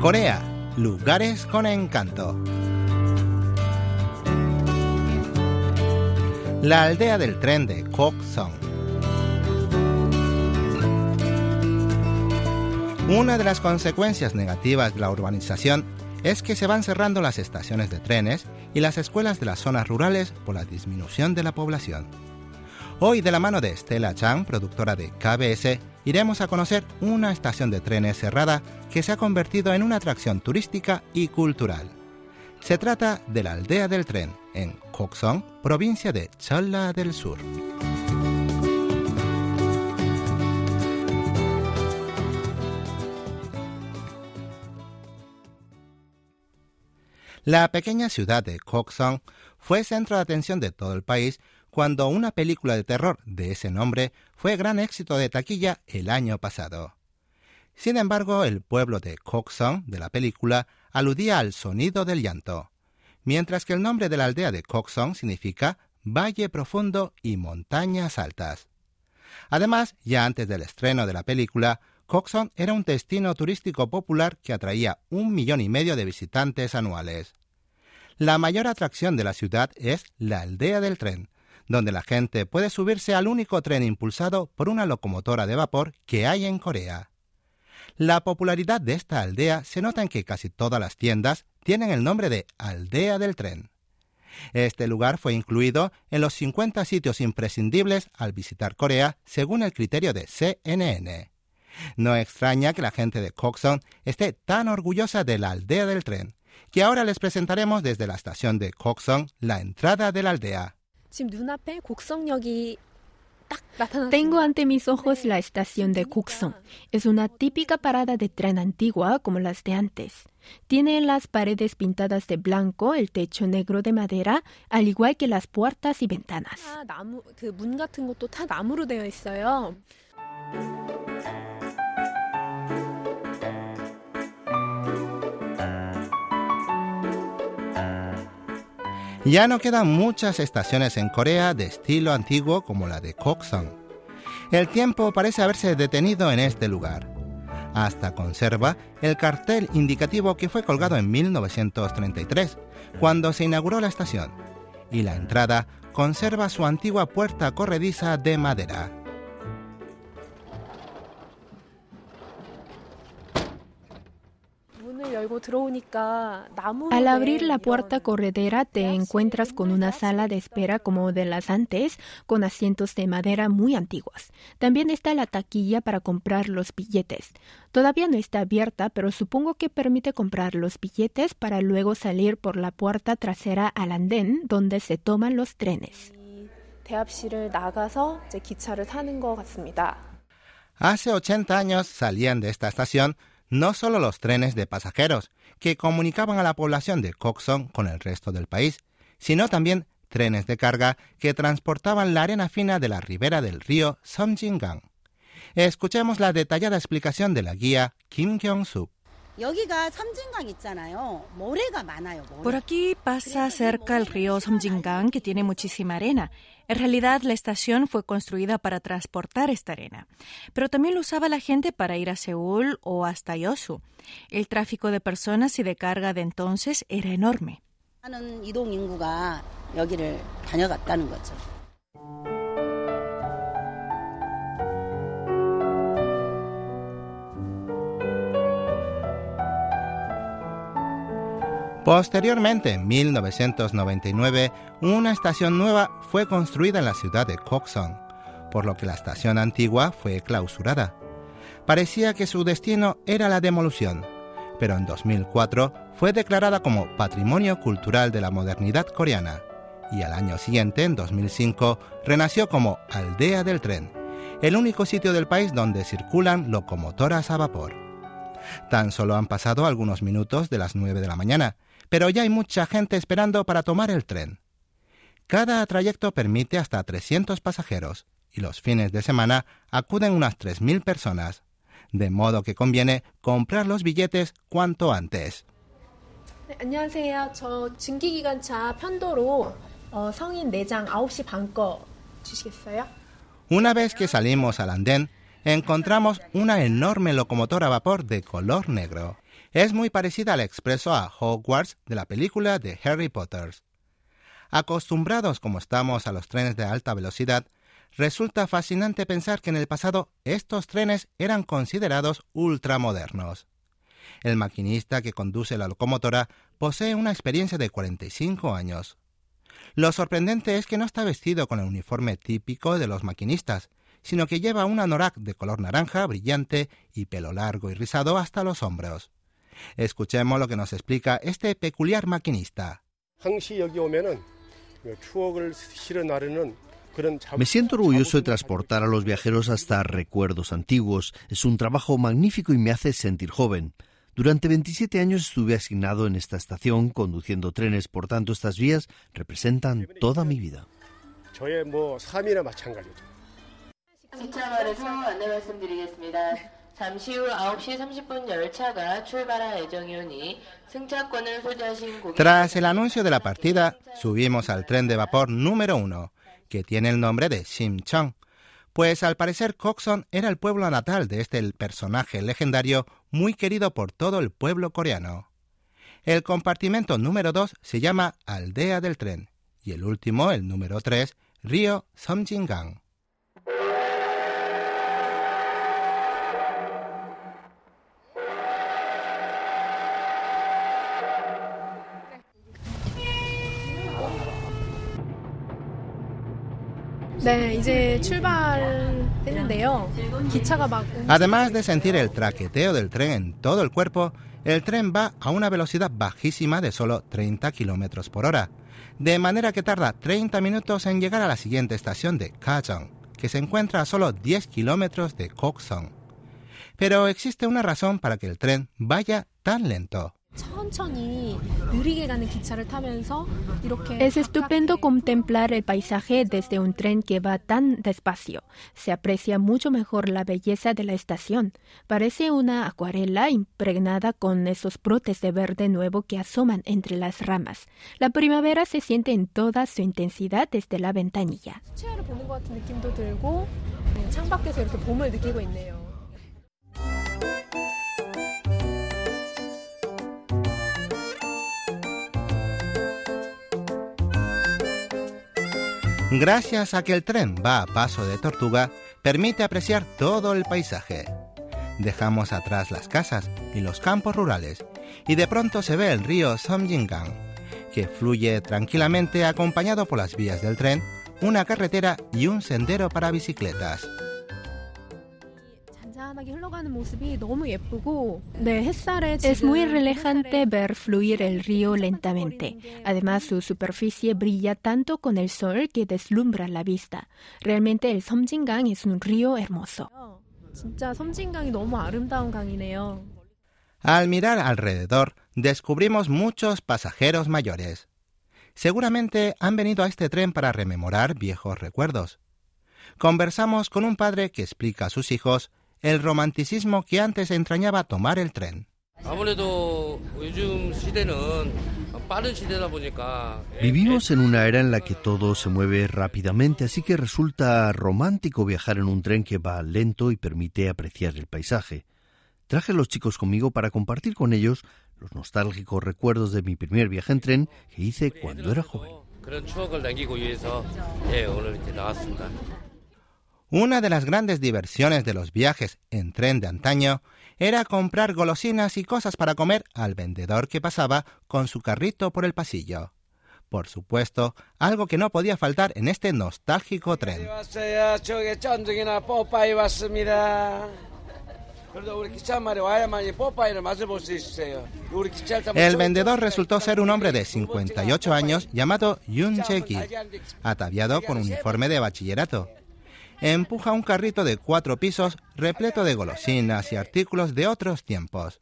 Corea, lugares con encanto. La aldea del tren de Koksong. Una de las consecuencias negativas de la urbanización es que se van cerrando las estaciones de trenes y las escuelas de las zonas rurales por la disminución de la población. Hoy, de la mano de Stella Chang, productora de KBS, iremos a conocer una estación de trenes cerrada que se ha convertido en una atracción turística y cultural. Se trata de la aldea del tren, en Koksong, provincia de Cholla del Sur. La pequeña ciudad de Koksong fue centro de atención de todo el país cuando una película de terror de ese nombre fue gran éxito de taquilla el año pasado. Sin embargo, el pueblo de Koksong de la película aludía al sonido del llanto, mientras que el nombre de la aldea de Koksong significa valle profundo y montañas altas. Además, ya antes del estreno de la película, Koksong era un destino turístico popular que atraía un millón y medio de visitantes anuales. La mayor atracción de la ciudad es la aldea del tren, donde la gente puede subirse al único tren impulsado por una locomotora de vapor que hay en Corea. La popularidad de esta aldea se nota en que casi todas las tiendas tienen el nombre de Aldea del Tren. Este lugar fue incluido en los 50 sitios imprescindibles al visitar Corea según el criterio de CNN. No extraña que la gente de Coxon esté tan orgullosa de la aldea del tren, que ahora les presentaremos desde la estación de Coxon la entrada de la aldea. Tengo ante mis ojos la estación de Kukson. Es una típica parada de tren antigua como las de antes. Tiene las paredes pintadas de blanco, el techo negro de madera, al igual que las puertas y ventanas. Ya no quedan muchas estaciones en Corea de estilo antiguo como la de Koksong. El tiempo parece haberse detenido en este lugar. Hasta conserva el cartel indicativo que fue colgado en 1933, cuando se inauguró la estación, y la entrada conserva su antigua puerta corrediza de madera. Al abrir la puerta corredera te encuentras con una sala de espera como de las antes, con asientos de madera muy antiguas. También está la taquilla para comprar los billetes. Todavía no está abierta, pero supongo que permite comprar los billetes para luego salir por la puerta trasera al andén donde se toman los trenes. Hace 80 años salían de esta estación no solo los trenes de pasajeros, que comunicaban a la población de Coxon con el resto del país, sino también trenes de carga que transportaban la arena fina de la ribera del río Somjingang. Escuchemos la detallada explicación de la guía Kim Kyung-suk. Por aquí pasa cerca el río Somjingang que tiene muchísima arena. En realidad, la estación fue construida para transportar esta arena, pero también lo usaba la gente para ir a Seúl o hasta Yosu. El tráfico de personas y de carga de entonces era enorme. Posteriormente, en 1999, una estación nueva fue construida en la ciudad de Koksong, por lo que la estación antigua fue clausurada. Parecía que su destino era la demolición, pero en 2004 fue declarada como Patrimonio Cultural de la Modernidad Coreana y al año siguiente, en 2005, renació como Aldea del Tren, el único sitio del país donde circulan locomotoras a vapor. Tan solo han pasado algunos minutos de las 9 de la mañana pero ya hay mucha gente esperando para tomar el tren. Cada trayecto permite hasta 300 pasajeros y los fines de semana acuden unas 3.000 personas, de modo que conviene comprar los billetes cuanto antes. Una vez que salimos al andén, encontramos una enorme locomotora a vapor de color negro Es muy parecida al expreso a Hogwarts de la película de Harry Potter. Acostumbrados como estamos a los trenes de alta velocidad, resulta fascinante pensar que en el pasado estos trenes eran considerados ultramodernos. El maquinista que conduce la locomotora posee una experiencia de 45 años. Lo sorprendente es que no está vestido con el uniforme típico de los maquinistas, sino que lleva un anorak de color naranja brillante y pelo largo y rizado hasta los hombros. Escuchemos lo que nos explica este peculiar maquinista. Me siento orgulloso de transportar a los viajeros hasta recuerdos antiguos. Es un trabajo magnífico y me hace sentir joven. Durante 27 años estuve asignado en esta estación conduciendo trenes, por tanto estas vías representan toda mi vida. Tras el anuncio de la partida, subimos al tren de vapor número uno, que tiene el nombre de Simchang, pues al parecer Coxon era el pueblo natal de este personaje legendario muy querido por todo el pueblo coreano. El compartimento número 2 se llama Aldea del Tren y el último, el número 3, Río Somjingang. Además de sentir el traqueteo del tren en todo el cuerpo, el tren va a una velocidad bajísima de solo 30 km por hora, de manera que tarda 30 minutos en llegar a la siguiente estación de Kajang, que se encuentra a solo 10 kilómetros de Koksong. Pero existe una razón para que el tren vaya tan lento. Es estupendo contemplar el paisaje desde un tren que va tan despacio. Se aprecia mucho mejor la belleza de la estación. Parece una acuarela impregnada con esos brotes de verde nuevo que asoman entre las ramas. La primavera se siente en toda su intensidad desde la ventanilla. Gracias a que el tren va a paso de tortuga, permite apreciar todo el paisaje. Dejamos atrás las casas y los campos rurales y de pronto se ve el río Somjingang, que fluye tranquilamente acompañado por las vías del tren, una carretera y un sendero para bicicletas. Es muy relajante ver fluir el río lentamente. Además, su superficie brilla tanto con el sol que deslumbra la vista. Realmente el Somjingang es un río hermoso. Al mirar alrededor, descubrimos muchos pasajeros mayores. Seguramente han venido a este tren para rememorar viejos recuerdos. Conversamos con un padre que explica a sus hijos el romanticismo que antes entrañaba tomar el tren. Vivimos en una era en la que todo se mueve rápidamente, así que resulta romántico viajar en un tren que va lento y permite apreciar el paisaje. Traje a los chicos conmigo para compartir con ellos los nostálgicos recuerdos de mi primer viaje en tren que hice cuando era joven. Una de las grandes diversiones de los viajes en tren de antaño era comprar golosinas y cosas para comer al vendedor que pasaba con su carrito por el pasillo. Por supuesto, algo que no podía faltar en este nostálgico tren. El vendedor resultó ser un hombre de 58 años llamado Yun Cheki, ataviado con uniforme de bachillerato empuja un carrito de cuatro pisos repleto de golosinas y artículos de otros tiempos.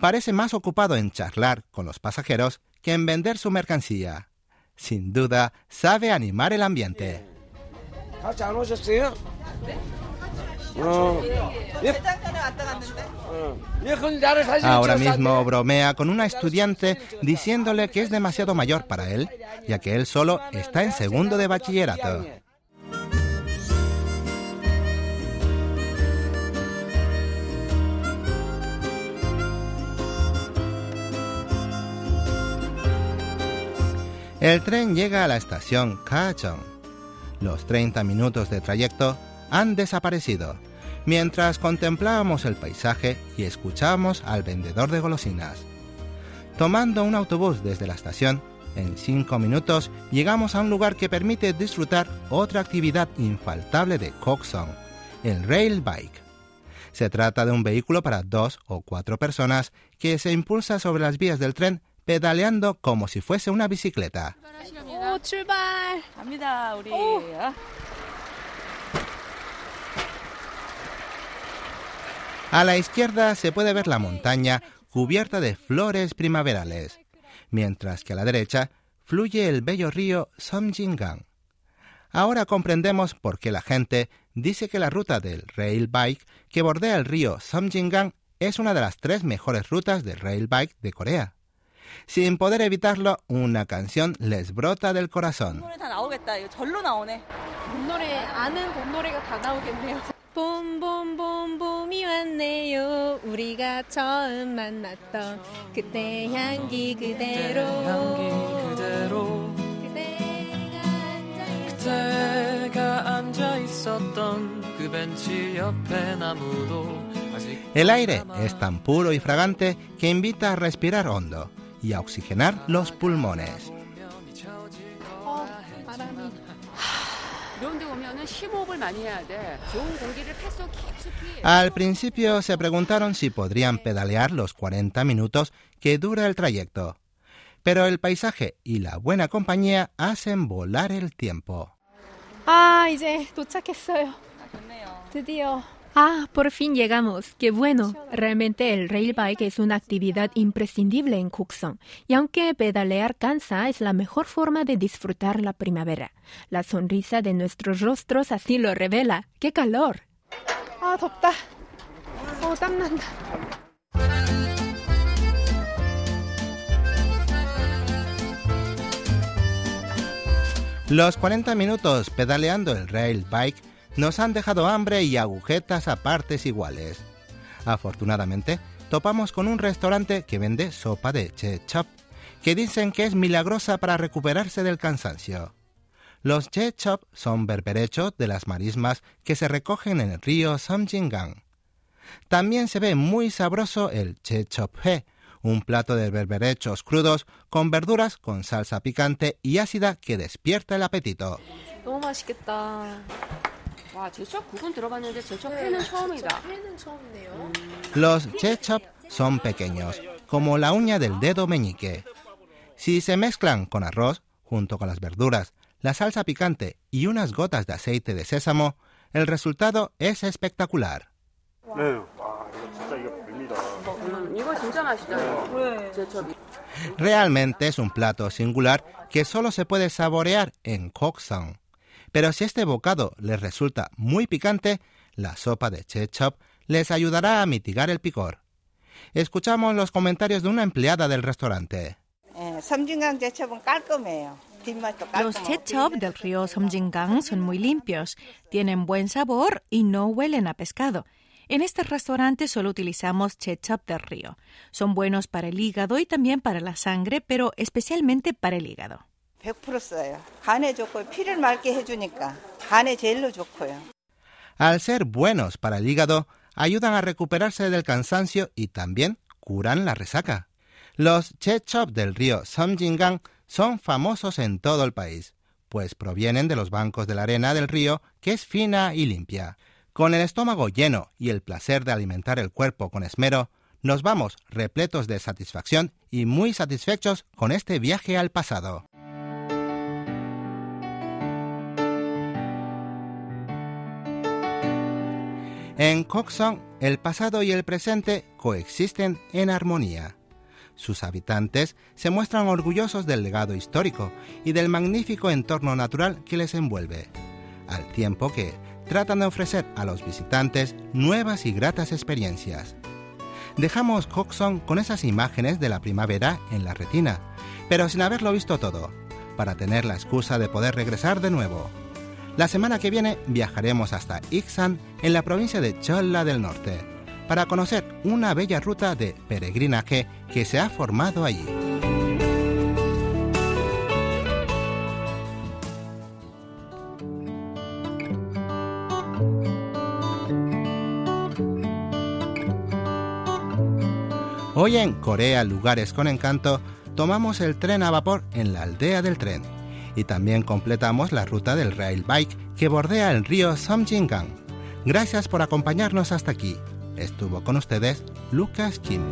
Parece más ocupado en charlar con los pasajeros que en vender su mercancía. Sin duda, sabe animar el ambiente. Ahora mismo bromea con una estudiante diciéndole que es demasiado mayor para él, ya que él solo está en segundo de bachillerato. El tren llega a la estación Kachong. Los 30 minutos de trayecto han desaparecido mientras contemplábamos el paisaje y escuchábamos al vendedor de golosinas. Tomando un autobús desde la estación, en cinco minutos llegamos a un lugar que permite disfrutar otra actividad infaltable de Koksong, el rail bike. Se trata de un vehículo para dos o cuatro personas que se impulsa sobre las vías del tren pedaleando como si fuese una bicicleta. A la izquierda se puede ver la montaña cubierta de flores primaverales, mientras que a la derecha fluye el bello río Somjingang. Ahora comprendemos por qué la gente dice que la ruta del rail bike que bordea el río Somjingang es una de las tres mejores rutas de rail bike de Corea. Sin poder evitarlo, una canción les brota del corazón. El aire es tan puro y fragante que invita a respirar hondo y a oxigenar los pulmones. Al principio se preguntaron si podrían pedalear los 40 minutos que dura el trayecto, pero el paisaje y la buena compañía hacen volar el tiempo. Ah, Ah, por fin llegamos. Qué bueno. Realmente el rail bike es una actividad imprescindible en Cookson. Y aunque pedalear cansa, es la mejor forma de disfrutar la primavera. La sonrisa de nuestros rostros así lo revela. ¡Qué calor! Ah, 덥다. Oh, Los 40 minutos pedaleando el rail bike nos han dejado hambre y agujetas a partes iguales. Afortunadamente, topamos con un restaurante que vende sopa de chop, que dicen que es milagrosa para recuperarse del cansancio. Los chop son berberechos de las marismas que se recogen en el río Samjingang. También se ve muy sabroso el he, un plato de berberechos crudos con verduras con salsa picante y ácida que despierta el apetito. Los chechop son pequeños, como la uña del dedo meñique. Si se mezclan con arroz, junto con las verduras, la salsa picante y unas gotas de aceite de sésamo, el resultado es espectacular. Realmente es un plato singular que solo se puede saborear en Koksang. Pero si este bocado les resulta muy picante, la sopa de chechop les ayudará a mitigar el picor. Escuchamos los comentarios de una empleada del restaurante. Los chechop del río Somjingang son muy limpios, tienen buen sabor y no huelen a pescado. En este restaurante solo utilizamos chechop del río. Son buenos para el hígado y también para la sangre, pero especialmente para el hígado. Al ser buenos para el hígado, ayudan a recuperarse del cansancio y también curan la resaca. Los chop del río Samjingang son famosos en todo el país, pues provienen de los bancos de la arena del río, que es fina y limpia. Con el estómago lleno y el placer de alimentar el cuerpo con esmero, nos vamos repletos de satisfacción y muy satisfechos con este viaje al pasado. En Koksong, el pasado y el presente coexisten en armonía. Sus habitantes se muestran orgullosos del legado histórico y del magnífico entorno natural que les envuelve, al tiempo que tratan de ofrecer a los visitantes nuevas y gratas experiencias. Dejamos Koksong con esas imágenes de la primavera en la retina, pero sin haberlo visto todo, para tener la excusa de poder regresar de nuevo. La semana que viene viajaremos hasta Ixan, en la provincia de Cholla del Norte, para conocer una bella ruta de peregrinaje que se ha formado allí. Hoy en Corea, lugares con encanto, tomamos el tren a vapor en la aldea del tren y también completamos la ruta del rail bike que bordea el río Somjingang. Gracias por acompañarnos hasta aquí. Estuvo con ustedes Lucas Kim.